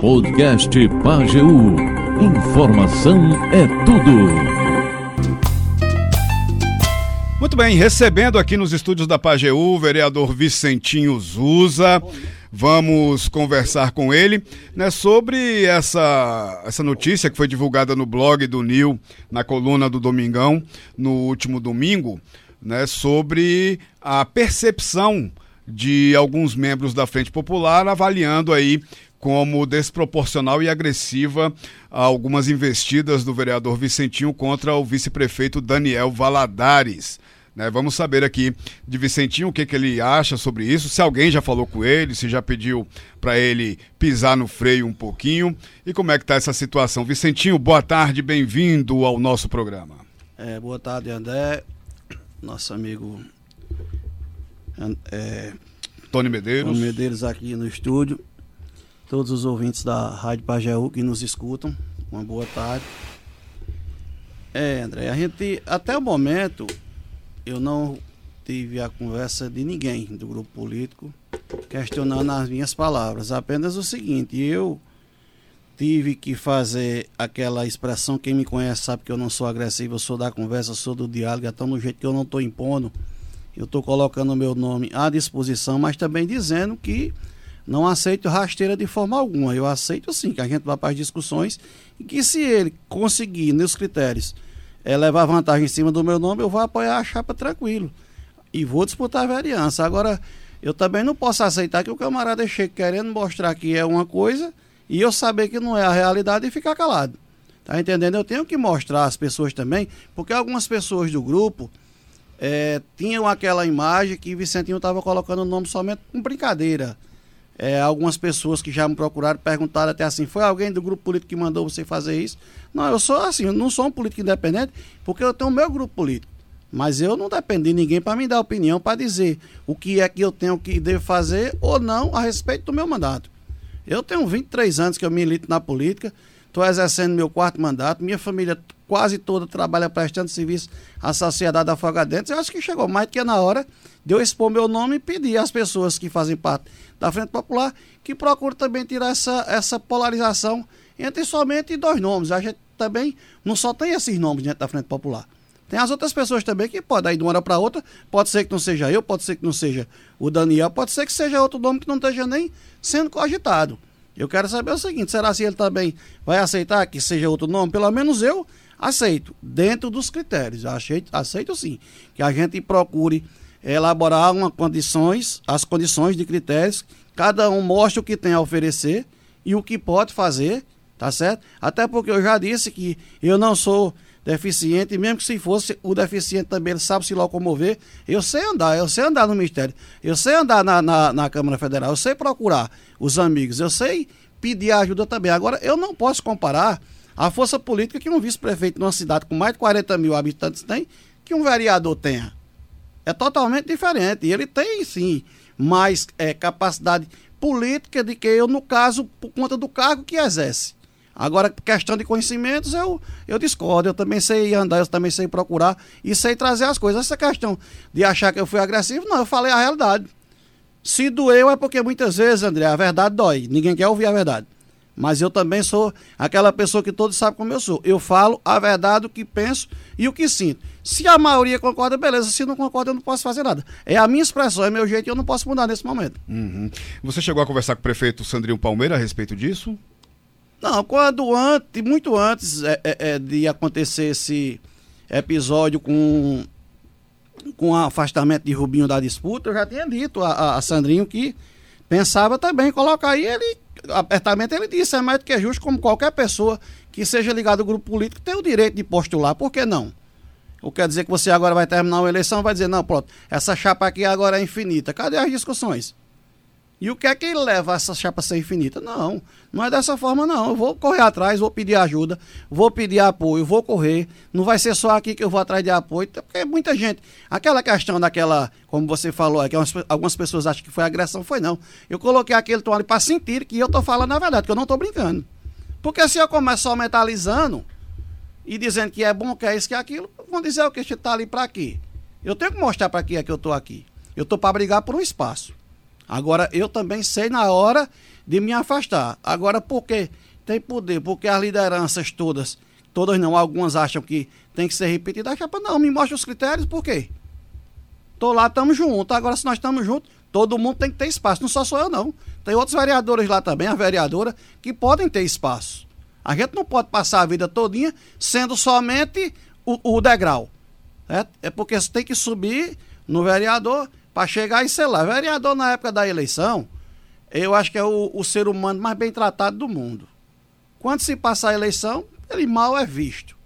Podcast Pageu. Informação é tudo. Muito bem, recebendo aqui nos estúdios da Pageu o vereador Vicentinho Zuza. Vamos conversar com ele né, sobre essa, essa notícia que foi divulgada no blog do Nil, na coluna do Domingão, no último domingo, né, sobre a percepção de alguns membros da Frente Popular avaliando aí como desproporcional e agressiva algumas investidas do vereador Vicentinho contra o vice-prefeito Daniel Valadares. Né, vamos saber aqui de Vicentinho o que, que ele acha sobre isso, se alguém já falou com ele, se já pediu para ele pisar no freio um pouquinho e como é que está essa situação. Vicentinho, boa tarde, bem-vindo ao nosso programa. É, boa tarde, André, nosso amigo é, Tony Medeiros. Tony Medeiros aqui no estúdio, todos os ouvintes da Rádio Pajeú que nos escutam, uma boa tarde. É, André, a gente, até o momento, eu não tive a conversa de ninguém do grupo político questionando as minhas palavras. Apenas o seguinte, eu tive que fazer aquela expressão, quem me conhece sabe que eu não sou agressivo, eu sou da conversa, sou do diálogo, então no jeito que eu não estou impondo, eu estou colocando o meu nome à disposição, mas também dizendo que não aceito rasteira de forma alguma. Eu aceito sim que a gente vá para as discussões e que se ele conseguir, nos critérios, é, levar vantagem em cima do meu nome, eu vou apoiar a chapa tranquilo. E vou disputar a vereança. Agora, eu também não posso aceitar que o camarada chegue querendo mostrar que é uma coisa e eu saber que não é a realidade e ficar calado. Tá entendendo? Eu tenho que mostrar às pessoas também, porque algumas pessoas do grupo é, tinham aquela imagem que Vicentinho estava colocando o nome somente com brincadeira. É, algumas pessoas que já me procuraram perguntaram até assim: foi alguém do grupo político que mandou você fazer isso? Não, eu sou assim, eu não sou um político independente porque eu tenho o meu grupo político. Mas eu não dependo de ninguém para me dar opinião, para dizer o que é que eu tenho que devo fazer ou não a respeito do meu mandato. Eu tenho 23 anos que eu milito na política, estou exercendo meu quarto mandato, minha família quase toda trabalha prestando serviço à sociedade afogadense. Eu acho que chegou mais do que na hora de eu expor meu nome e pedir às pessoas que fazem parte da Frente Popular que procurem também tirar essa, essa polarização entre somente dois nomes. A gente também não só tem esses nomes dentro da Frente Popular. Tem as outras pessoas também que podem ir de uma hora para outra. Pode ser que não seja eu, pode ser que não seja o Daniel, pode ser que seja outro nome que não esteja nem sendo cogitado. Eu quero saber o seguinte: será se ele também vai aceitar que seja outro nome? Pelo menos eu aceito, dentro dos critérios. Aceito, aceito sim. Que a gente procure elaborar uma condições, as condições de critérios, cada um mostra o que tem a oferecer e o que pode fazer, tá certo? Até porque eu já disse que eu não sou deficiente, mesmo que se fosse o deficiente também, ele sabe se locomover. Eu sei andar, eu sei andar no Ministério, eu sei andar na, na, na Câmara Federal, eu sei procurar os amigos, eu sei pedir ajuda também. Agora, eu não posso comparar a força política que um vice-prefeito numa cidade com mais de 40 mil habitantes tem, que um vereador tenha é totalmente diferente. E ele tem, sim, mais é, capacidade política de que eu, no caso, por conta do cargo que exerce. Agora, questão de conhecimentos, eu, eu discordo. Eu também sei andar, eu também sei procurar e sei trazer as coisas. Essa questão de achar que eu fui agressivo, não, eu falei a realidade. Se doeu é porque muitas vezes, André, a verdade dói. Ninguém quer ouvir a verdade. Mas eu também sou aquela pessoa que todos sabem como eu sou. Eu falo a verdade, o que penso e o que sinto. Se a maioria concorda, beleza. Se não concorda, eu não posso fazer nada. É a minha expressão, é meu jeito e eu não posso mudar nesse momento. Uhum. Você chegou a conversar com o prefeito Sandrinho Palmeira a respeito disso? Não, quando antes, muito antes é, é, é de acontecer esse episódio com com o afastamento de Rubinho da disputa, eu já tinha dito a, a Sandrinho que pensava também colocar aí ele apertamento ele disse, é mais do que justo, como qualquer pessoa que seja ligada ao grupo político tem o direito de postular, por que não? Ou quer dizer que você agora vai terminar uma eleição vai dizer, não, pronto, essa chapa aqui agora é infinita. Cadê as discussões? E o que é que leva essa chapa a ser infinita? Não, não é dessa forma, não. Eu vou correr atrás, vou pedir ajuda, vou pedir apoio, vou correr. Não vai ser só aqui que eu vou atrás de apoio, porque muita gente. Aquela questão daquela, como você falou, é que algumas pessoas acham que foi agressão, foi não. Eu coloquei aquele tom ali para sentir que eu tô falando a verdade, que eu não tô brincando. Porque se eu começar só mentalizando e dizendo que é bom, que é isso, que é aquilo, vão dizer o que você tá ali para quê? Eu tenho que mostrar para que é que eu tô aqui. Eu tô para brigar por um espaço. Agora, eu também sei na hora de me afastar. Agora, por que tem poder? Porque as lideranças todas, todas não, algumas acham que tem que ser repetida. A chapa não, me mostra os critérios, por quê? Tô lá, estamos juntos. Agora, se nós estamos juntos, todo mundo tem que ter espaço. Não só sou eu, não. Tem outros vereadores lá também, a vereadora, que podem ter espaço. A gente não pode passar a vida todinha sendo somente o, o degrau. É, é porque você tem que subir no vereador para chegar e sei lá. Vereador na época da eleição, eu acho que é o, o ser humano mais bem tratado do mundo. Quando se passar a eleição, ele mal é visto.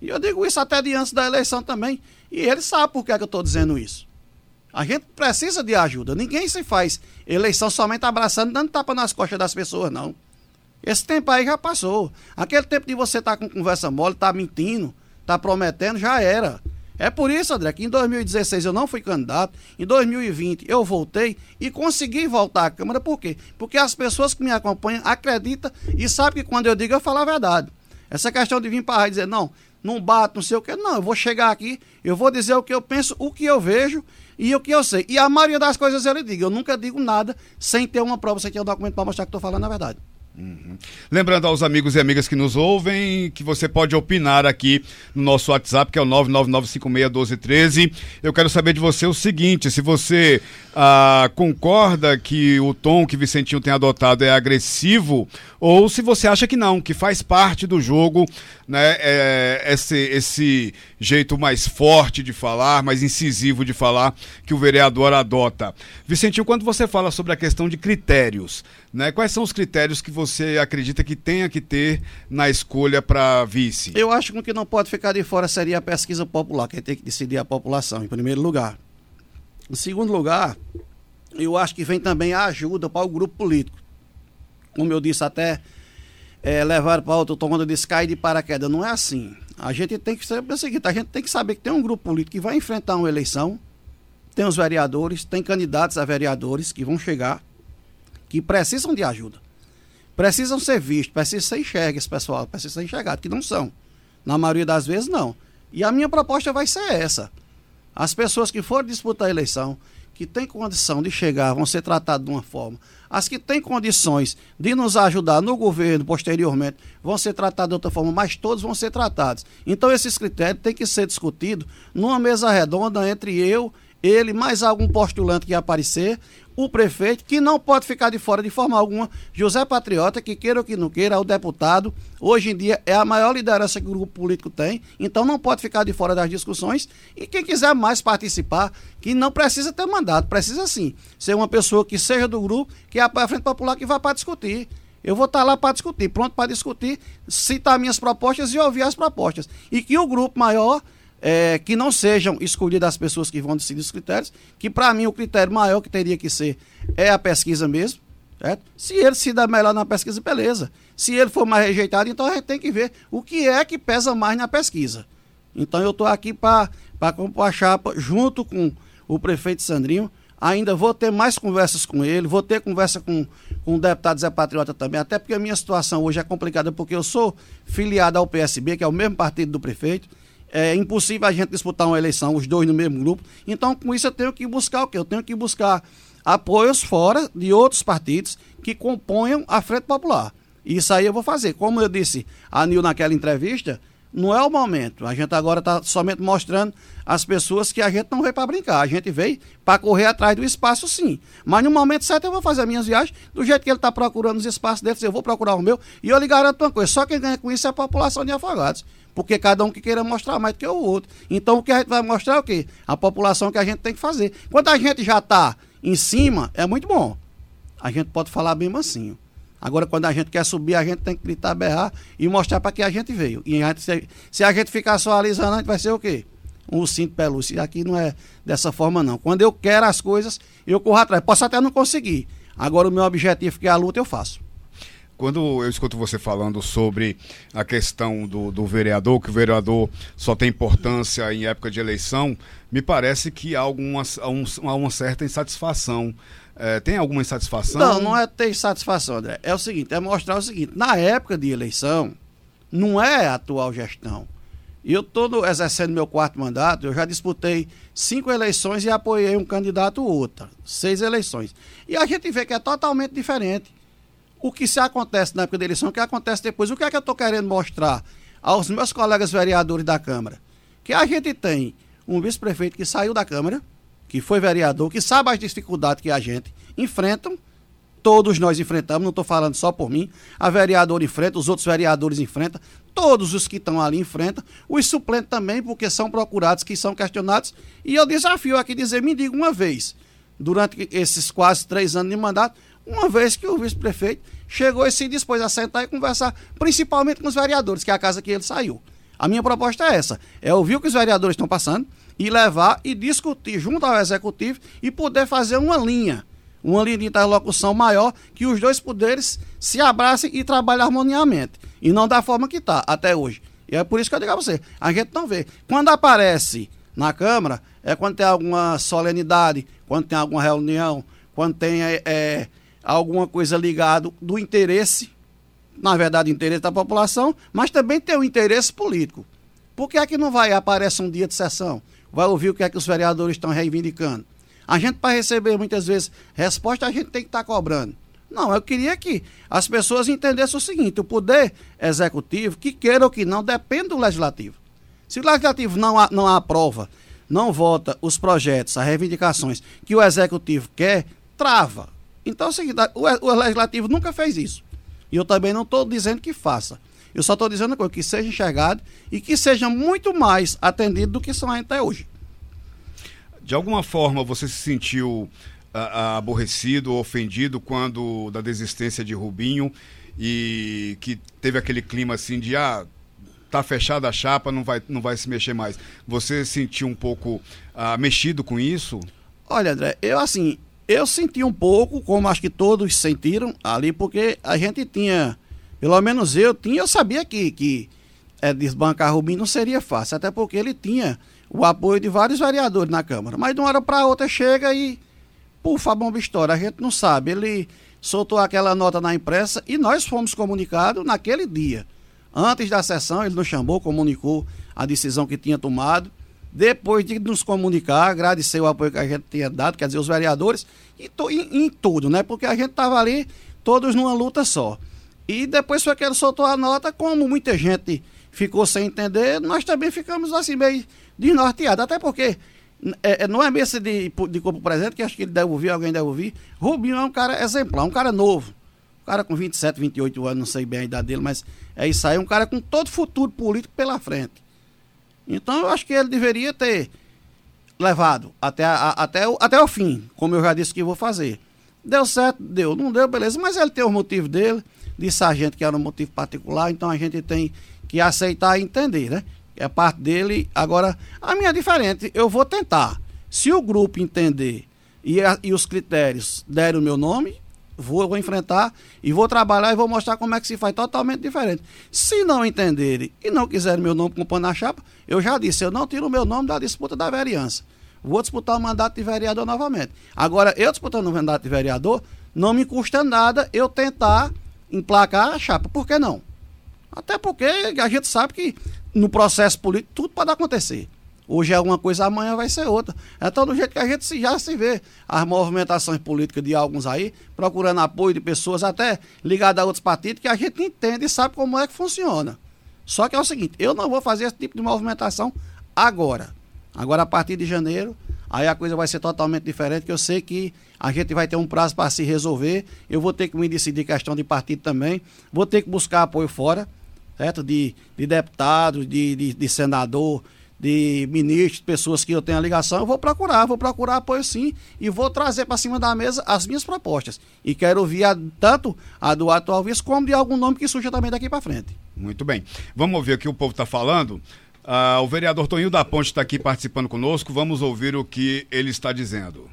E eu digo isso até de antes da eleição também. E ele sabe por que, é que eu estou dizendo isso. A gente precisa de ajuda. Ninguém se faz eleição somente abraçando, dando tapa nas costas das pessoas, não. Esse tempo aí já passou. Aquele tempo de você estar tá com conversa mole, estar tá mentindo, estar tá prometendo, já era. É por isso, André, que em 2016 eu não fui candidato, em 2020 eu voltei e consegui voltar à Câmara. Por quê? Porque as pessoas que me acompanham acreditam e sabem que quando eu digo eu falo a verdade. Essa questão de vir para a dizer, não, não bato, não sei o quê. Não, eu vou chegar aqui, eu vou dizer o que eu penso, o que eu vejo e o que eu sei. E a maioria das coisas eu lhe digo. Eu nunca digo nada sem ter uma prova, sem ter um documento para mostrar que estou falando a verdade. Uhum. Lembrando aos amigos e amigas que nos ouvem que você pode opinar aqui no nosso WhatsApp, que é o 999561213. Eu quero saber de você o seguinte: se você ah, concorda que o tom que Vicentinho tem adotado é agressivo, ou se você acha que não, que faz parte do jogo, né? É, esse, esse jeito mais forte de falar, mais incisivo de falar que o vereador adota. Vicentinho, quando você fala sobre a questão de critérios, né? Quais são os critérios que você acredita que tenha que ter na escolha para vice? Eu acho que o que não pode ficar de fora seria a pesquisa popular, que tem que decidir a população, em primeiro lugar. Em segundo lugar, eu acho que vem também a ajuda para o grupo político. Como eu disse, até é, levar para outro tomando de sky de paraquedas. Não é assim. A gente tem que saber o seguinte: a gente tem que saber que tem um grupo político que vai enfrentar uma eleição, tem os vereadores, tem candidatos a vereadores que vão chegar, que precisam de ajuda. Precisam ser vistos, precisam ser enxergues, pessoal, precisam ser enxergados, que não são. Na maioria das vezes, não. E a minha proposta vai ser essa. As pessoas que forem disputar a eleição, que têm condição de chegar, vão ser tratadas de uma forma. As que têm condições de nos ajudar no governo posteriormente vão ser tratadas de outra forma, mas todos vão ser tratados. Então, esses critérios têm que ser discutidos numa mesa redonda entre eu ele, mais algum postulante que aparecer, o prefeito, que não pode ficar de fora de forma alguma, José Patriota, que queira ou que não queira, é o deputado, hoje em dia é a maior liderança que o grupo político tem, então não pode ficar de fora das discussões, e quem quiser mais participar, que não precisa ter mandato, precisa sim ser uma pessoa que seja do grupo, que é a Frente Popular, que vai para discutir. Eu vou estar lá para discutir, pronto para discutir, citar minhas propostas e ouvir as propostas. E que o grupo maior é, que não sejam escolhidas as pessoas que vão decidir os critérios, que para mim o critério maior que teria que ser é a pesquisa mesmo. Certo? Se ele se dá melhor na pesquisa, beleza. Se ele for mais rejeitado, então a gente tem que ver o que é que pesa mais na pesquisa. Então eu estou aqui para compor a chapa junto com o prefeito Sandrinho. Ainda vou ter mais conversas com ele, vou ter conversa com, com o deputado Zé Patriota também, até porque a minha situação hoje é complicada, porque eu sou filiado ao PSB, que é o mesmo partido do prefeito é impossível a gente disputar uma eleição, os dois no mesmo grupo. Então, com isso, eu tenho que buscar o quê? Eu tenho que buscar apoios fora de outros partidos que componham a Frente Popular. Isso aí eu vou fazer. Como eu disse a Nil naquela entrevista, não é o momento. A gente agora está somente mostrando às pessoas que a gente não veio para brincar. A gente veio para correr atrás do espaço, sim. Mas no momento certo eu vou fazer as minhas viagens do jeito que ele está procurando os espaços dele. Eu vou procurar o meu. E eu lhe garanto uma coisa: só quem ganha com isso é a população de Afogados porque cada um que queira mostrar mais do que o outro. Então o que a gente vai mostrar é o quê? A população que a gente tem que fazer. Quando a gente já está em cima, é muito bom. A gente pode falar bem mansinho. Agora, quando a gente quer subir, a gente tem que gritar, berrar e mostrar para que a gente veio. E a gente, se, a gente ficar só alisando, a gente vai ser o quê? Um cinto pelúcio. E aqui não é dessa forma, não. Quando eu quero as coisas, eu corro atrás. Posso até não conseguir. Agora, o meu objetivo, que é a luta, eu faço. Quando eu escuto você falando sobre a questão do, do vereador, que o vereador só tem importância em época de eleição, me parece que há, alguma, há uma certa insatisfação. É, tem alguma insatisfação? Não, não é ter insatisfação, André. É o seguinte, é mostrar o seguinte, na época de eleição, não é a atual gestão. E eu estou exercendo meu quarto mandato, eu já disputei cinco eleições e apoiei um candidato ou outra. Seis eleições. E a gente vê que é totalmente diferente. o que se acontece na época da eleição, o que acontece depois. O que é que eu estou querendo mostrar aos meus colegas vereadores da Câmara? Que a gente tem um vice-prefeito que saiu da Câmara, que foi vereador, que sabe as dificuldades que a gente enfrentam, todos nós enfrentamos, não estou falando só por mim, a vereadora enfrenta, os outros vereadores enfrentam, todos os que estão ali enfrentam, os suplentes também, porque são procurados, que são questionados, e eu desafio aqui dizer, me diga uma vez, durante esses quase três anos de mandato, uma vez que o vice-prefeito chegou e se dispôs a sentar e conversar, principalmente com os vereadores, que é a casa que ele saiu. A minha proposta é essa: é ouvir o que os vereadores estão passando e levar e discutir junto ao executivo e poder fazer uma linha, uma linha de interlocução maior, que os dois poderes se abracem e trabalhem harmoniamente. E não da forma que está até hoje. E é por isso que eu digo a você: a gente não vê. Quando aparece na Câmara, é quando tem alguma solenidade, quando tem alguma reunião, quando tem é, é, alguma coisa ligada do interesse, na verdade, interesse da população, mas também tem o interesse político. Por que é que não vai aparecer um dia de sessão? Vai ouvir o que é que os vereadores estão reivindicando? A gente, para receber muitas vezes resposta, a gente tem que estar tá cobrando. Não, eu queria que as pessoas entendessem o seguinte: o poder executivo, que queira ou que não, depende do legislativo. Se o legislativo não, não aprova, não vota os projetos, as reivindicações que o executivo quer, trava. Então é o seguinte: o, o legislativo nunca fez isso. E eu também não estou dizendo que faça. Eu só estou dizendo que seja enxergado e que seja muito mais atendido do que são até hoje. De alguma forma você se sentiu uh, aborrecido, ofendido quando da desistência de Rubinho e que teve aquele clima assim de ah, tá fechada a chapa, não vai, não vai se mexer mais. Você sentiu um pouco uh, mexido com isso? Olha, André, eu assim, eu senti um pouco, como acho que todos sentiram ali, porque a gente tinha, pelo menos eu tinha, eu sabia que, que é, desbancar Rubinho não seria fácil, até porque ele tinha o apoio de vários vereadores na Câmara. Mas de uma hora para outra chega e, pufa, a bomba estoura. A gente não sabe. Ele soltou aquela nota na imprensa e nós fomos comunicados naquele dia. Antes da sessão, ele nos chamou, comunicou a decisão que tinha tomado depois de nos comunicar, agradecer o apoio que a gente tinha dado, quer dizer, os vereadores, e to, em, em tudo, né? Porque a gente estava ali todos numa luta só. E depois foi que ele soltou a nota, como muita gente ficou sem entender, nós também ficamos assim meio desnorteados. Até porque é, é não é mesa de, de corpo presente, que acho que ele deve ouvir, alguém deve ouvir. Rubinho é um cara exemplar, um cara novo. Um cara com 27, 28 anos, não sei bem a idade dele, mas é isso aí, um cara com todo futuro político pela frente. Então eu acho que ele deveria ter levado até, a, até, o, até o fim, como eu já disse que vou fazer. Deu certo, deu. Não deu, beleza. Mas ele tem o motivo dele, disse a gente que era um motivo particular, então a gente tem que aceitar e entender, né? É parte dele. Agora, a minha é diferente. Eu vou tentar. Se o grupo entender e, a, e os critérios derem o meu nome, vou, vou enfrentar e vou trabalhar e vou mostrar como é que se faz totalmente diferente. Se não entenderem e não quiserem meu nome compondo na chapa, eu já disse, eu não tiro o meu nome da disputa da vereança. Vou disputar o mandato de vereador novamente. Agora, eu disputando o mandato de vereador, não me custa nada eu tentar emplacar a chapa. Por que não? Até porque a gente sabe que no processo político tudo pode acontecer. Hoje é uma coisa, amanhã vai ser outra. Então, do jeito que a gente já se vê, as movimentações políticas de alguns aí, procurando apoio de pessoas até ligadas a outros partidos, que a gente entende e sabe como é que funciona. Só que é o seguinte, eu não vou fazer esse tipo de movimentação agora. Agora, a partir de janeiro, aí a coisa vai ser totalmente diferente, que eu sei que a gente vai ter um prazo para se resolver. Eu vou ter que me decidir questão de partido também. Vou ter que buscar apoio fora, certo? De, de deputado, de, de, de senador, de ministros, pessoas que eu tenho a ligação, eu vou procurar, vou procurar apoio sim e vou trazer para cima da mesa as minhas propostas. E quero ouvir a, tanto a do atual vice como de algum nome que surja também daqui para frente. Muito bem. Vamos ouvir o que o povo está falando. Uh, o vereador Toninho da Ponte está aqui participando conosco. Vamos ouvir o que ele está dizendo.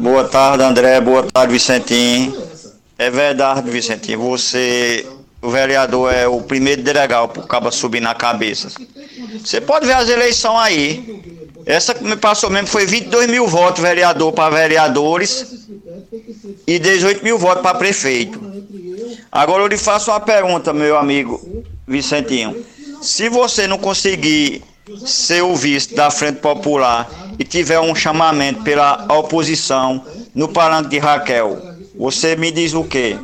Boa tarde, André. Boa tarde, Vicentinho. É verdade, Vicentinho. Você o vereador é o primeiro delegado para o cabo subir na cabeça. Você pode ver as eleições aí. Essa que me passou mesmo foi 22 mil votos vereador para vereadores e 18 mil votos para prefeito. Agora eu lhe faço uma pergunta, meu amigo Vicentinho. Se você não conseguir ser o vice da Frente Popular e tiver um chamamento pela oposição no palanque de Raquel, Você me diz o quê?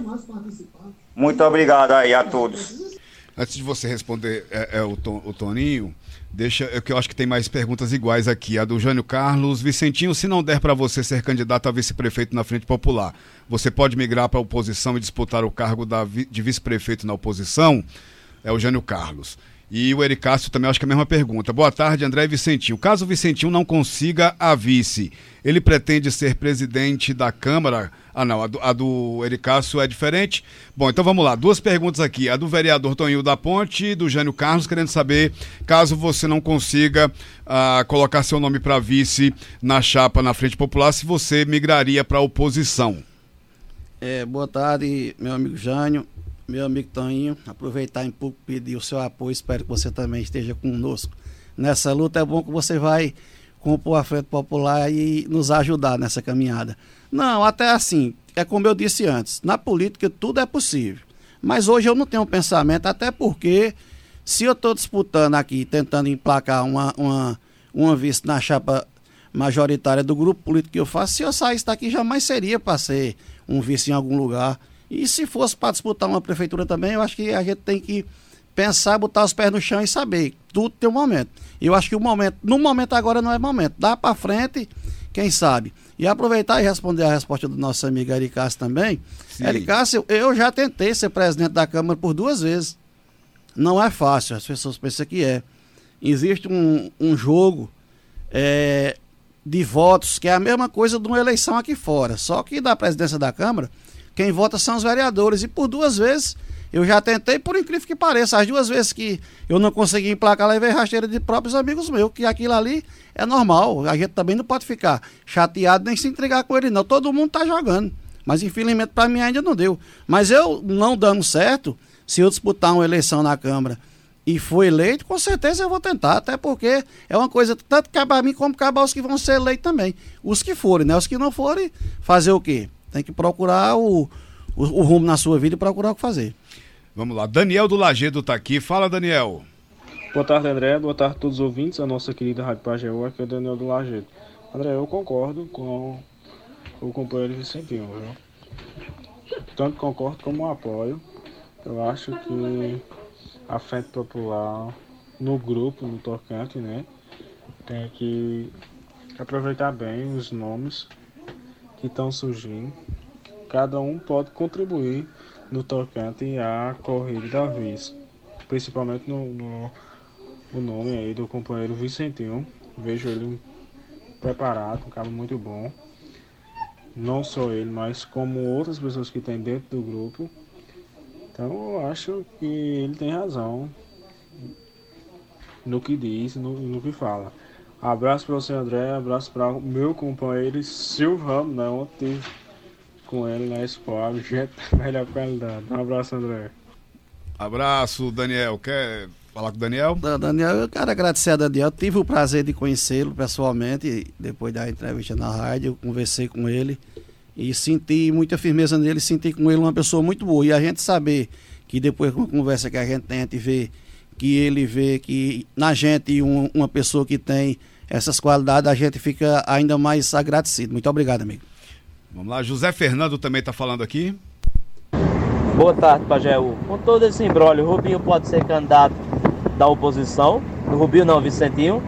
Muito obrigado aí a todos. Antes de você responder é, é o, o, Toninho, deixa é que eu acho que tem mais perguntas iguais aqui. A do Jânio Carlos. Vicentinho, se não der para você ser candidato a vice-prefeito na Frente Popular, você pode migrar para a oposição e disputar o cargo da, de vice-prefeito na oposição? É o Jânio Carlos. E o Ericácio também acho que é a mesma pergunta. Boa tarde, André Vicentinho. Caso o Vicentinho não consiga a vice, ele pretende ser presidente da Câmara? Ah, não, a do, a do Ericácio é diferente. Bom, então vamos lá. Duas perguntas aqui. A do vereador Toninho da Ponte e do Jânio Carlos, querendo saber, caso você não consiga uh, colocar seu nome para vice na chapa na Frente Popular, se você migraria para a oposição. É, boa tarde, meu amigo Jânio meu amigo Toninho, aproveitar em pouco pedir o seu apoio, espero que você também esteja conosco nessa luta. É bom que você vai compor a Frente Popular e nos ajudar nessa caminhada. Não, até assim, é como eu disse antes, na política tudo é possível. Mas hoje eu não tenho um pensamento, até porque se eu estou disputando aqui, tentando emplacar uma, uma, uma vice na chapa majoritária do grupo político que eu faço, se eu saísse daqui jamais seria para ser um vice em algum lugar. E se fosse para disputar uma prefeitura também, eu acho que a gente tem que pensar, botar os pés no chão e saber. Tudo tem um momento. Eu acho que o momento, no momento agora não é momento. Dá para frente, quem sabe. E aproveitar e responder a resposta do nosso amigo Ericácio também. Ericácio, eu já tentei ser presidente da Câmara por duas vezes. Não é fácil, as pessoas pensam que é. Existe um, um jogo é, de votos que é a mesma coisa de uma eleição aqui fora. Só que da presidência da Câmara quem vota são os vereadores. E por duas vezes eu já tentei, por incrível que pareça, as duas vezes que eu não consegui emplacar, levei rasteira de próprios amigos meus, que aquilo ali é normal. A gente também não pode ficar chateado nem se entregar com ele, não. Todo mundo tá jogando. Mas infelizmente para mim ainda não deu. Mas eu não dando certo, se eu disputar uma eleição na Câmara e for eleito, com certeza eu vou tentar, até porque é uma coisa tanto cabe a mim como cabe aos que vão ser eleitos também. Os que forem, né? Os que não forem, fazer o quê? Tem que procurar o, o, o rumo na sua vida e procurar o que fazer. Vamos lá, Daniel do Lagedo está aqui. Fala, Daniel. Boa tarde, André. Boa tarde a todos os ouvintes. A nossa querida Rádio Pajeú, aqui é o Daniel do Lagedo. André, eu concordo com o companheiro Vicentinho, viu? Tanto concordo como apoio. Eu acho que a Frente Popular no grupo, no tocante, né? Tem que aproveitar bem os nomes que estão surgindo. Cada um pode contribuir no tocante à corrida da vez, principalmente no, no, no nome aí do companheiro Vicentinho. Vejo ele preparado, um cara muito bom. Não só ele, mas como outras pessoas que tem dentro do grupo. Então eu acho que ele tem razão no que diz, no, no que fala. Abraço para você, André. Abraço para o meu companheiro Silvio Ramos, né? Ontem com ele na Expo gente melhor qualidade. Um abraço, André. Abraço, Daniel. Quer falar com o Daniel? Daniel, eu quero agradecer a Daniel. Tive o prazer de conhecê-lo pessoalmente. Depois da entrevista na rádio, eu conversei com ele e senti muita firmeza nele. Senti com ele uma pessoa muito boa. E a gente saber que depois com a conversa que a gente tem, a gente vê que ele vê que na gente um, uma pessoa que tem essas qualidades, a gente fica ainda mais agradecido. Muito obrigado, amigo. Vamos lá, José Fernando também está falando aqui. Boa tarde, Pajeú. Com todo esse embrólio, o Rubinho pode ser candidato da oposição? O Rubinho não, Vicentinho?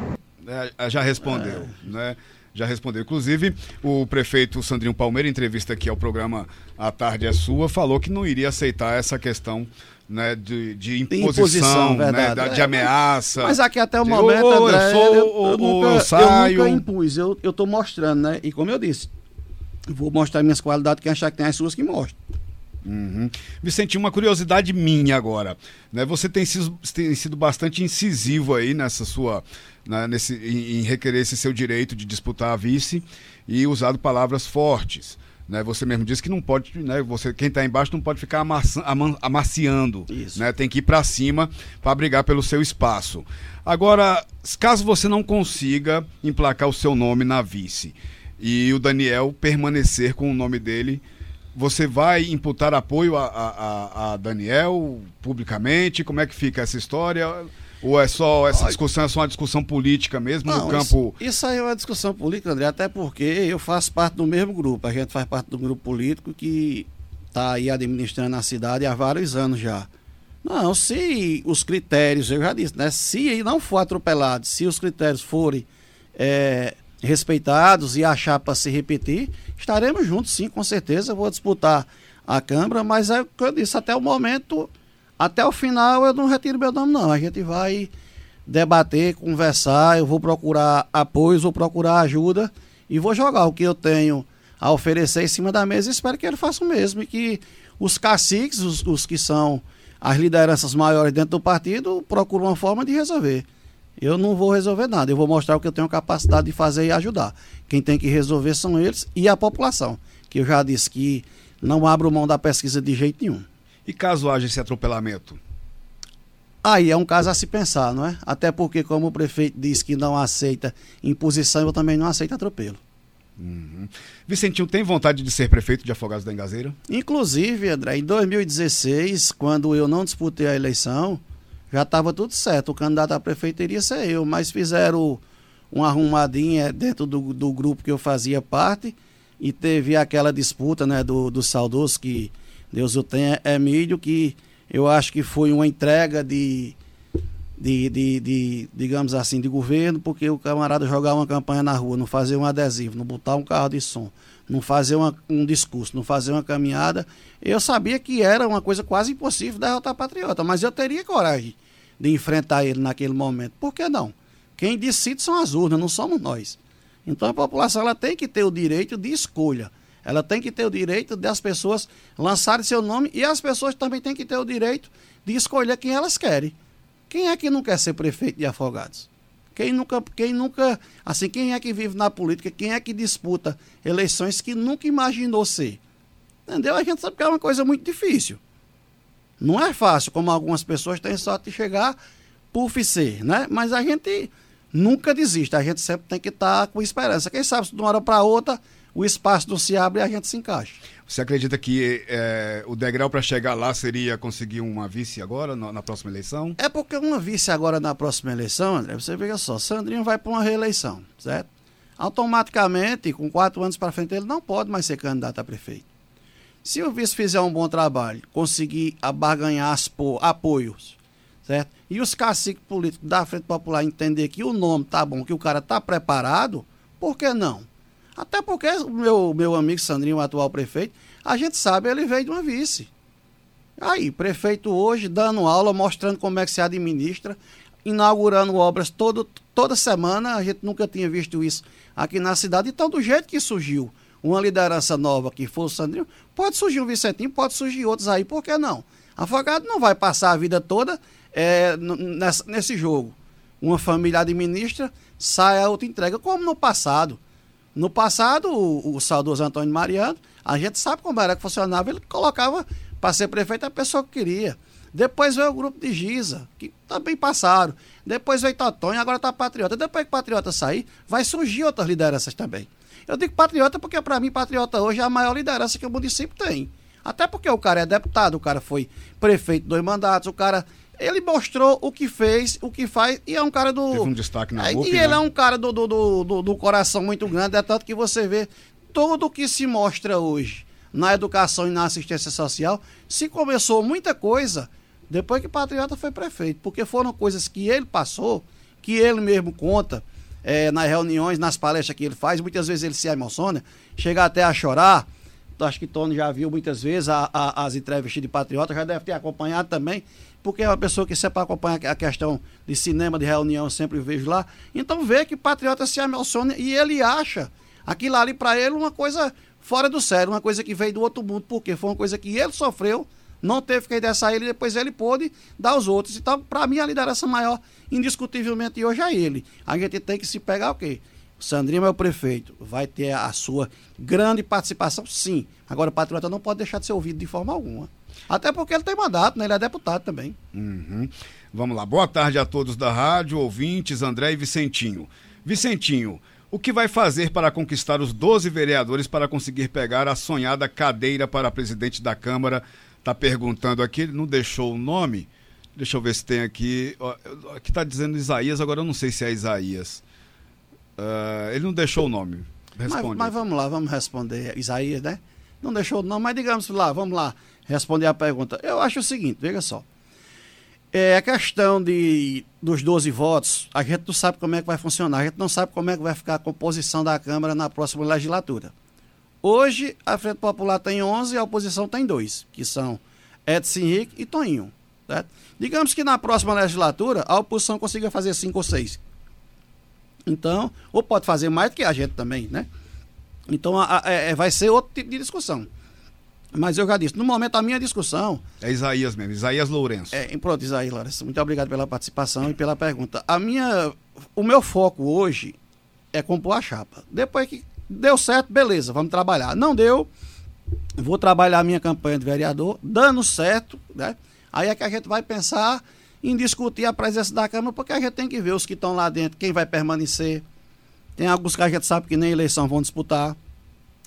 É, já respondeu, é. né? Já respondeu. Inclusive, o prefeito Sandrinho Palmeira, em entrevista aqui ao programa A Tarde é Sua, falou que não iria aceitar essa questão né, de, de imposição, imposição né, da, de é, ameaça. Mas aqui até o de, momento, oh, André, eu, sou, eu, eu, nunca, eu, saio. eu nunca impus, eu, tô mostrando, né? E como eu disse, vou mostrar minhas qualidades, quem achar que tem as suas que mostra. Uhum. Vicente, uma curiosidade minha agora. Né? Você tem sido, tem sido bastante incisivo aí nessa sua. Né, nesse, em, em requerer esse seu direito de disputar a vice e usado palavras fortes. Né? Você mesmo disse que não pode, né? Você, quem está embaixo não pode ficar amaça, amaciando. Né? Tem que ir para cima para brigar pelo seu espaço. Agora, caso você não consiga emplacar o seu nome na vice e o Daniel permanecer com o nome dele, você vai imputar apoio a, a, a Daniel publicamente? Como é que fica essa história? Ou é só essa discussão é só uma discussão política mesmo Não, no campo? Isso, isso aí é uma discussão política, André, até porque eu faço parte do mesmo grupo. A gente faz parte do grupo político que está aí administrando a cidade há vários anos já. Não, se os critérios, eu já disse, né? Se não for atropelado, se os critérios forem é, respeitados e a chapa se repetir, estaremos juntos, sim, com certeza. Vou disputar a Câmara, mas é o que eu disse, até o momento, até o final, eu não retiro meu nome, não. A gente vai debater, conversar, eu vou procurar apoios, vou procurar ajuda e vou jogar o que eu tenho a oferecer em cima da mesa e espero que ele faça o mesmo e que os caciques, os, os que são as lideranças maiores dentro do partido procuram uma forma de resolver. Eu não vou resolver nada, eu vou mostrar o que eu tenho capacidade de fazer e ajudar. Quem tem que resolver são eles e a população, que eu já disse que não abro mão da pesquisa de jeito nenhum. E caso haja esse atropelamento? Aí é um caso a se pensar, não é? Até porque, como o prefeito disse que não aceita imposição, eu também não aceito atropelo. Uhum. Vicentinho tem vontade de ser prefeito de Afogados da Engazeira? Inclusive, André, em 2016, quando eu não disputei a eleição, já estava tudo certo. O candidato a prefeito iria ser eu, mas fizeram uma arrumadinha dentro do, do grupo que eu fazia parte e teve aquela disputa né, do, do saudoso, que Deus o tenha, Emílio, que eu acho que foi uma entrega de, de, de, de, digamos assim, de governo, porque o camarada jogar uma campanha na rua, não fazer um adesivo, não botar um carro de som, não fazer uma, um discurso, não fazer uma caminhada, eu sabia que era uma coisa quase impossível derrotar Patriota, mas eu teria coragem de enfrentar ele naquele momento. Por que não? Quem decide são as urnas, não somos nós. Então a população ela tem que ter o direito de escolha. Ela tem que ter o direito das pessoas lançarem seu nome e as pessoas também têm que ter o direito de escolher quem elas querem. Quem é que não quer ser prefeito de Afogados? Quem nunca, quem nunca, assim, quem é que vive na política? Quem é que disputa eleições que nunca imaginou ser? Entendeu? A gente sabe que é uma coisa muito difícil. Não é fácil, como algumas pessoas têm sorte de chegar por ser, né? Mas a gente nunca desiste, a gente sempre tem que estar tá com esperança. Quem sabe se de uma hora para outra o espaço não se abre e a gente se encaixa. Você acredita que é, o degrau para chegar lá seria conseguir uma vice agora, na, na, próxima eleição? É porque uma vice agora na próxima eleição, André, você veja só, Sandrinho vai para uma reeleição, certo? Automaticamente, com quatro anos para frente, ele não pode mais ser candidato a prefeito. Se o vice fizer um bom trabalho, conseguir abarganhar apoios, certo? E os caciques políticos da Frente Popular entender que o nome tá bom, que o cara tá preparado, por que não? Até porque o meu, meu amigo Sandrinho, o atual prefeito, a gente sabe, ele veio de uma vice. Aí, prefeito hoje dando aula, mostrando como é que se administra, inaugurando obras todo, toda semana, a gente nunca tinha visto isso aqui na cidade. Então, do jeito que surgiu uma liderança nova que for o Sandrinho, pode surgir o Vicentinho, pode surgir outros aí, por que não? Afogado não vai passar a vida toda é, nessa, nesse jogo. Uma família administra, sai a outra entrega, como no passado. No passado, o, o saudoso Antônio Mariano, a gente sabe como era que funcionava, ele colocava para ser prefeito a pessoa que queria. Depois veio o grupo de Giza, que também passaram. Depois veio Totonho, agora está Patriota. Depois que Patriota sair, vai surgir outras lideranças também. Eu digo Patriota porque, para mim, Patriota hoje é a maior liderança que o município tem. Até porque o cara é deputado, o cara foi prefeito dois mandatos, o cara ele mostrou o que fez, o que faz, e é um cara do. Teve um destaque na é, UP, E né? ele é um cara do, do, do, do, coração muito grande, é tanto que você vê tudo o que se mostra hoje na educação e na assistência social, se começou muita coisa depois que Patriota foi prefeito, porque foram coisas que ele passou, que ele mesmo conta é, nas reuniões, nas palestras que ele faz, muitas vezes ele se emociona, chega até a chorar. Acho que Tony já viu muitas vezes a, a, as entrevistas de Patriota, já deve ter acompanhado também porque é uma pessoa que sempre acompanha a questão de cinema, de reunião, eu sempre vejo lá. Então vê que Patriota se emociona e ele acha aquilo ali para ele uma coisa fora do sério, uma coisa que veio do outro mundo, porque foi uma coisa que ele sofreu, não teve que dessa ele, depois ele pôde dar aos outros. Então, para mim, a liderança maior, indiscutivelmente, hoje é ele. A gente tem que se pegar o quê? Sandrinho é o prefeito, vai ter a sua grande participação, sim. Agora, o patriota não pode deixar de ser ouvido de forma alguma. Até porque ele tem mandato, né? Ele é deputado também. Uhum. Vamos lá. Boa tarde a todos da rádio, ouvintes, André e Vicentinho. Vicentinho, o que vai fazer para conquistar os 12 vereadores para conseguir pegar a sonhada cadeira para presidente da Câmara? Está perguntando aqui, não deixou o nome. Deixa eu ver se tem aqui. Aqui está dizendo Isaías, agora eu não sei se é Isaías. Uh, ele não deixou o nome. Responde. Mas, mas, vamos lá, vamos responder. Isaías, né? Não deixou o nome, mas digamos lá, vamos lá responder a pergunta. Eu acho o seguinte, veja só. É a questão de, dos 12 votos, a gente não sabe como é que vai funcionar, a gente não sabe como é que vai ficar a composição da Câmara na próxima legislatura. Hoje, a Frente Popular tem 11 e a oposição tem dois, que são Edson Henrique e Toninho. Certo? Digamos que na próxima legislatura a oposição consiga fazer cinco ou seis. Então, ou pode fazer mais do que a gente também, né? Então, a, a, é, vai ser outro tipo de discussão. Mas eu já disse, no momento a minha discussão. É Isaías mesmo, Isaías Lourenço. É, pronto, Isaías Lourenço. Muito obrigado pela participação e pela pergunta. A minha. O meu foco hoje é compor a chapa. Depois que deu certo, beleza, vamos trabalhar. Não deu, vou trabalhar a minha campanha de vereador, dando certo, né? Aí é que a gente vai pensar em discutir a presença da Câmara, porque a gente tem que ver os que estão lá dentro, quem vai permanecer. Tem alguns que a gente sabe que nem eleição vão disputar,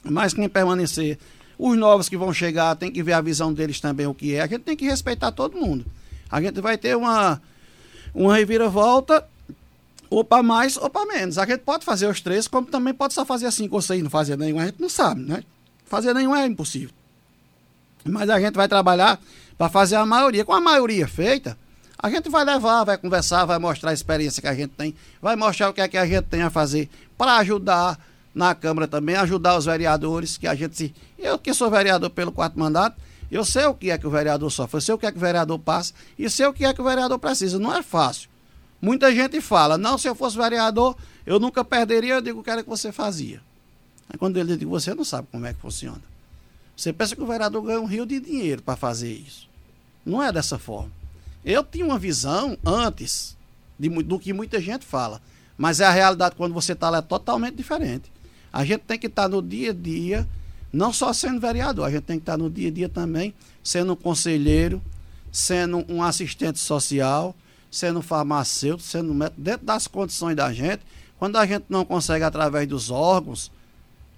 mas quem permanecer os novos que vão chegar, tem que ver a visão deles também, o que é. A gente tem que respeitar todo mundo. A gente vai ter uma, uma reviravolta, ou para mais ou para menos. A gente pode fazer os três, como também pode só fazer cinco ou seis, não fazer nenhum. A gente não sabe, né? Fazer nenhum é impossível. Mas a gente vai trabalhar para fazer a maioria. Com a maioria feita, a gente vai levar, vai conversar, vai mostrar a experiência que a gente tem, vai mostrar o que é que a gente tem a fazer para ajudar na Câmara também, ajudar os vereadores, que a gente se. Eu que sou vereador pelo quarto mandato, eu sei o que é que o vereador sofre, eu sei o que é que o vereador passa e sei o que é que o vereador precisa. Não é fácil. Muita gente fala, não, se eu fosse vereador, eu nunca perderia, eu digo o que era que você fazia. Aí quando ele diz, você não sabe como é que funciona. Você pensa que o vereador ganha um rio de dinheiro para fazer isso. Não é dessa forma. Eu tinha uma visão antes de, do que muita gente fala. Mas é a realidade quando você está lá é totalmente diferente. A gente tem que estar no dia a dia, não só sendo vereador, a gente tem que estar no dia a dia também sendo um conselheiro, sendo um assistente social, sendo um farmacêutico, sendo um médico, dentro das condições da gente. Quando a gente não consegue através dos órgãos,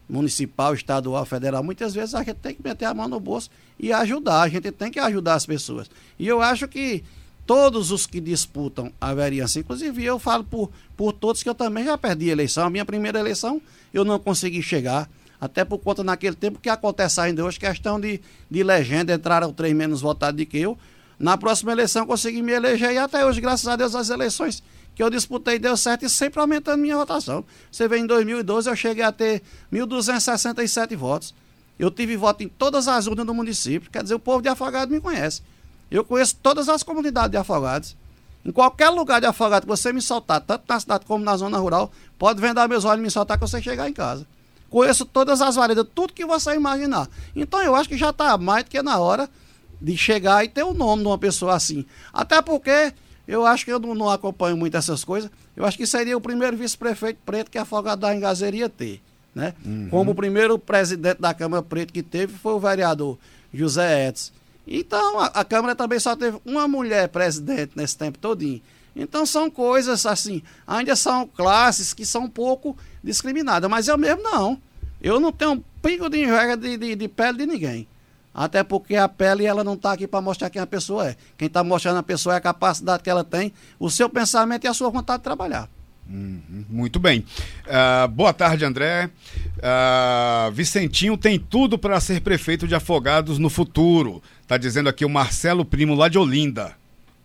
municipal, estadual, federal, muitas vezes a gente tem que meter a mão no bolso e ajudar, a gente tem que ajudar as pessoas. E eu acho que todos os que disputam a vereança, inclusive eu falo por, por todos que eu também já perdi a eleição. A minha primeira eleição eu não consegui chegar, até por conta naquele tempo que acontece ainda hoje, questão de, de legenda, entraram três menos votados do que eu. Na próxima eleição consegui me eleger e até hoje, graças a Deus, as eleições que eu disputei deu certo e sempre aumentando minha votação. Você vê, em 2012 eu cheguei a ter 1.267 votos. Eu tive voto em todas as urnas do município, quer dizer, o povo de Afogado me conhece. Eu conheço todas as comunidades de Afogados. Em qualquer lugar de Afogado que você me soltar, tanto na cidade como na zona rural, pode vendar meus olhos e me soltar que você chegar em casa. Conheço todas as varedas, tudo que você imaginar. Então eu acho que já está mais do que na hora de chegar e ter o nome de uma pessoa assim. Até porque eu acho que eu não, não acompanho muito essas coisas. Eu acho que seria o primeiro vice-prefeito preto que Afogado da Engazeira ia ter. Né? Uhum. Como o primeiro presidente da Câmara Preto que teve foi o vereador José Edson. Então, a, a, Câmara também só teve uma mulher presidente nesse tempo todinho. Então, são coisas assim, ainda são classes que são um pouco discriminadas, mas eu mesmo não. Eu não tenho um pingo de inveja de, de, de pele de ninguém. Até porque a pele ela não está aqui para mostrar quem a pessoa é. Quem está mostrando a pessoa é a capacidade que ela tem, o seu pensamento e a sua vontade de trabalhar. Uhum, muito bem. Uh, boa tarde, André. Uh, Vicentinho tem tudo para ser prefeito de Afogados no futuro. Está dizendo aqui o Marcelo Primo, lá de Olinda.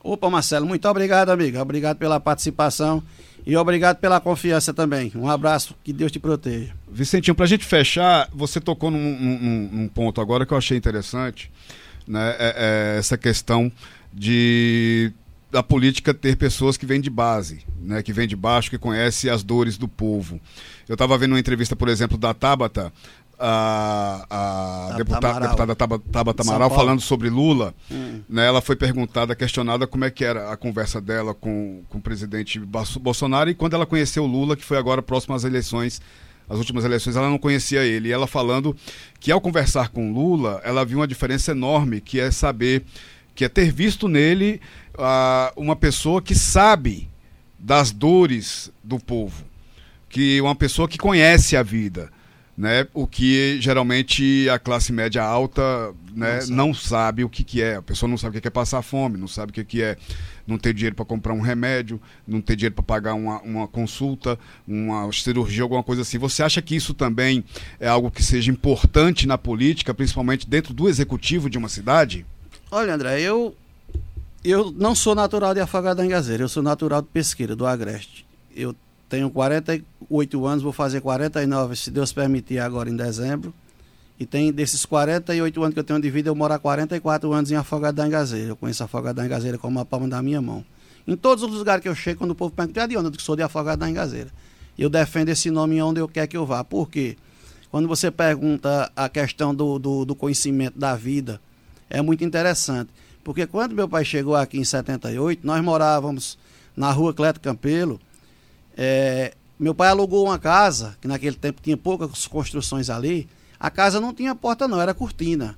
Opa, Marcelo, muito obrigado, amiga. Obrigado pela participação e obrigado pela confiança também. Um abraço, que Deus te proteja. Vicentinho, para a gente fechar, você tocou num, num, num, ponto agora que eu achei interessante, né? É, é essa questão de da política ter pessoas que vêm de base, né? Que vêm de baixo, que conhecem as dores do povo. Eu estava vendo uma entrevista, por exemplo, da Tabata, a, a deputada, deputada Tabata Amaral falando sobre Lula, hum. né, ela foi perguntada, questionada como é que era a conversa dela com, com o presidente Bolsonaro e quando ela conheceu Lula, que foi agora próximo às eleições, as últimas eleições, ela não conhecia ele. E ela falando que ao conversar com Lula, ela viu uma diferença enorme, que é saber, que é ter visto nele uh, uma pessoa que sabe das dores do povo, que uma pessoa que conhece a vida né? O que geralmente a classe média alta né, não, sabe. o que, que é. A pessoa não sabe o que é passar fome, não sabe o que, que é não ter dinheiro para comprar um remédio, não ter dinheiro para pagar uma, uma consulta, uma cirurgia, alguma coisa assim. Você acha que isso também é algo que seja importante na política, principalmente dentro do executivo de uma cidade? Olha, André, eu eu não sou natural de Afogado da Engazeira, eu sou natural de Pesqueira, do Agreste. Eu tenho 48 anos, vou fazer 49, se Deus permitir, agora em dezembro. E tem desses 48 anos que eu tenho de vida, eu moro há 44 anos em Afogado da Engazeira. Eu conheço Afogado da Engazeira como a palma da minha mão. Em todos os lugares que eu chego, quando o povo pergunta, de onde eu sou de Afogado da Engazeira. Eu defendo esse nome onde eu quer que eu vá. Por quê? Quando você pergunta a questão do, do, do conhecimento da vida, é muito interessante. Porque quando meu pai chegou aqui em 78, nós morávamos na rua Cleto Campelo. É, meu pai alugou uma casa, que naquele tempo tinha poucas construções ali. A casa não tinha porta, não, era cortina.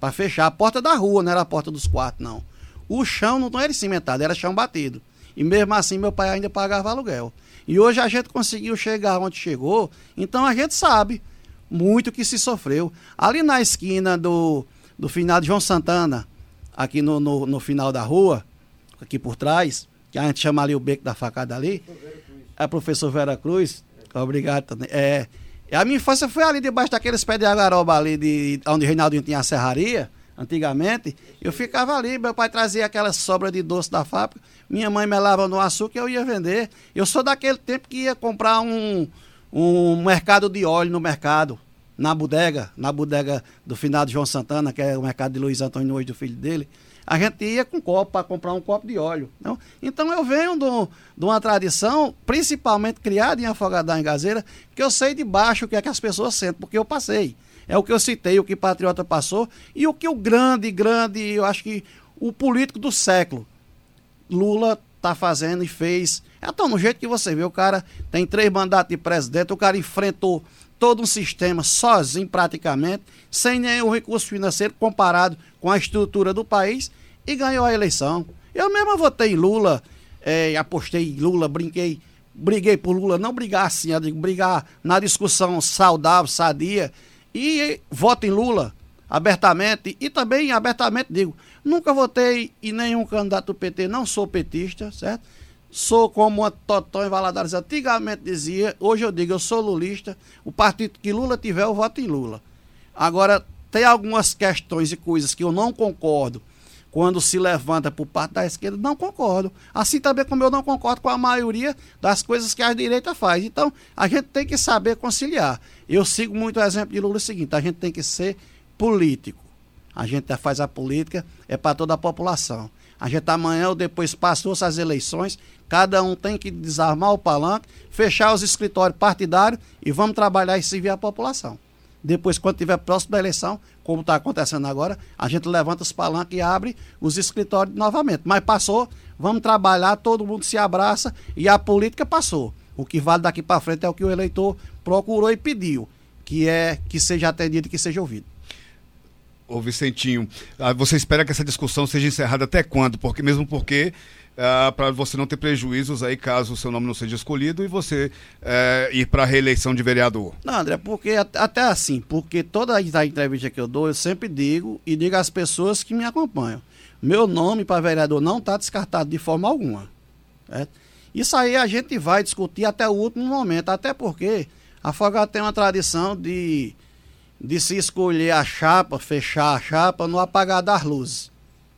Para fechar. A porta da rua, não era a porta dos quartos, não. O chão não era cimentado, era chão batido. E mesmo assim, meu pai ainda pagava aluguel. E hoje a gente conseguiu chegar onde chegou, então a gente sabe muito que se sofreu. Ali na esquina do, do final de João Santana, aqui no, no, no, final da rua, aqui por trás, que a gente chama ali o beco da facada ali. É professor Vera Cruz. Obrigado também. É, a minha infância foi ali debaixo daqueles pés de agaroba ali, de, onde o Reinaldinho tinha a serraria, antigamente. Eu ficava ali, meu pai trazia aquela sobra de doce da fábrica, minha mãe me lava no açúcar eu ia vender. Eu sou daquele tempo que ia comprar um, um mercado de óleo no mercado na bodega, na bodega do finado João Santana, que é o mercado de Luiz Antônio Noite, do filho dele, a gente ia com copo para comprar um copo de óleo. Não? Então eu venho de uma tradição, principalmente criada em Afogadão em Gazeira, que eu sei de baixo o que é que as pessoas sentem, porque eu passei. É o que eu citei, o que Patriota passou, e o que o grande, grande, eu acho que o político do século, Lula está fazendo e fez. Então, no jeito que você vê, o cara tem três mandatos de presidente, o cara enfrentou todo um sistema sozinho praticamente, sem nenhum recurso financeiro comparado com a estrutura do país e ganhou a eleição. Eu mesmo votei em Lula, é, apostei em Lula, brinquei, briguei por Lula, não brigar assim, brigar na discussão saudável, sadia, e voto em Lula abertamente e também abertamente digo, nunca votei em nenhum candidato do PT, não sou petista, certo? Sou como a Totó em Valadares antigamente dizia, hoje eu digo, eu sou lulista, o partido que Lula tiver, eu voto em Lula. Agora, tem algumas questões e coisas que eu não concordo quando se levanta por parte da esquerda, não concordo. Assim também como eu não concordo com a maioria das coisas que a direita faz. Então, a gente tem que saber conciliar. Eu sigo muito o exemplo de Lula o seguinte, a gente tem que ser político. A gente faz a política, é para toda a população. A gente amanhã ou depois passou essas eleições, cada um tem que desarmar o palanque, fechar os escritórios partidários e vamos trabalhar e servir a população. Depois, quando tiver próximo da eleição, como está acontecendo agora, a gente levanta os palanques e abre os escritórios novamente. Mas passou, vamos trabalhar, todo mundo se abraça e a política passou. O que vale daqui para frente é o que o eleitor procurou e pediu, que é que seja atendido e que seja ouvido. Ô Vicentinho, ah, você espera que essa discussão seja encerrada até quando? Porque mesmo porque ah, para você não ter prejuízos aí caso o seu nome não seja escolhido e você eh, ir para a reeleição de vereador. Não, André, porque até assim, porque toda a entrevista que eu dou, eu sempre digo e digo às pessoas que me acompanham. Meu nome para vereador não está descartado de forma alguma. Certo? Isso aí a gente vai discutir até o último momento, até porque a Foga tem uma tradição de de se escolher a chapa, fechar a chapa no apagar das luzes.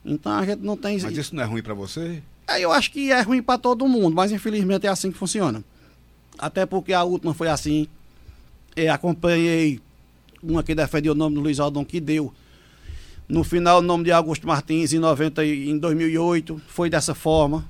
Então a gente não tem. Mas isso não é ruim para você? É, eu acho que é ruim para todo mundo, mas infelizmente é assim que funciona. Até porque a última foi assim. Eu acompanhei uma que defendeu o nome do Luiz Aldon que deu. No final, o nome de Augusto Martins em, 90, em 2008 foi dessa forma.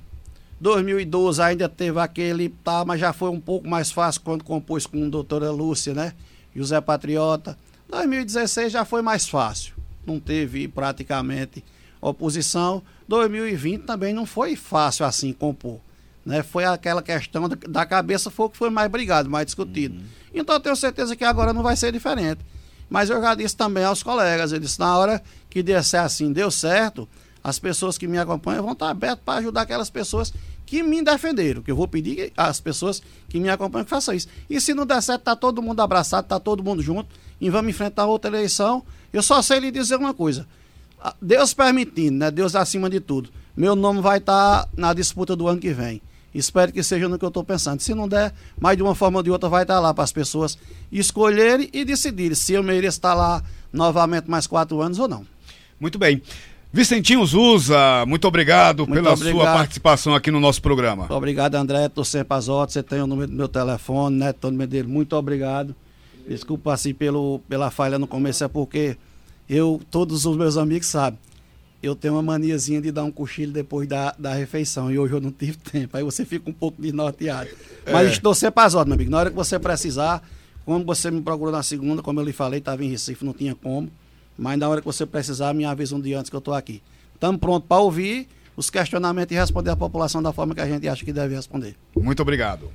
2012 ainda teve aquele, tá, mas já foi um pouco mais fácil quando compôs com a doutora Lúcia, né? José Patriota. 2016 já foi mais fácil, não teve praticamente oposição. 2020 também não foi fácil assim compor. Né? Foi aquela questão da cabeça foi o que foi mais brigado, mais discutido. Uhum. Então eu tenho certeza que agora não vai ser diferente. Mas eu já disse também aos colegas, eu disse, na hora que der assim, deu certo, as pessoas que me acompanham vão estar abertas para ajudar aquelas pessoas que me defenderam, que eu vou pedir às pessoas que me acompanham que façam isso. E se não der certo, tá todo mundo abraçado, tá todo mundo junto, e vamos enfrentar outra eleição. Eu só sei lhe dizer uma coisa. Deus permitindo, né? Deus acima de tudo. Meu nome vai estar tá na disputa do ano que vem. Espero que seja no que eu estou pensando. Se não der, mais de uma forma ou de outra vai estar tá lá para as pessoas escolherem e decidirem se eu mereço estar tá lá novamente mais quatro anos ou não. Muito bem. Vicentinho Zusa, muito obrigado muito pela obrigado. sua participação aqui no nosso programa. Obrigado, André. Estou sempre às ordens. Você tem o número do meu telefone, né? Todo Medeiros, muito obrigado. Desculpa assim pelo, pela falha no começo, é porque eu, todos os meus amigos sabem, eu tenho uma maniazinha de dar um cochilo depois da, da refeição e hoje eu não tive tempo. Aí você fica um pouco desnorteado. É. Mas estou sempre às ordens, meu amigo. Na hora que você precisar, como você me procurou na segunda, como eu lhe falei, estava em Recife, não tinha como. Mas na hora que você precisar, me avisa um dia antes que eu estou aqui. Estamos prontos para ouvir os questionamentos e responder à população da forma que a gente acha que deve responder. Muito obrigado.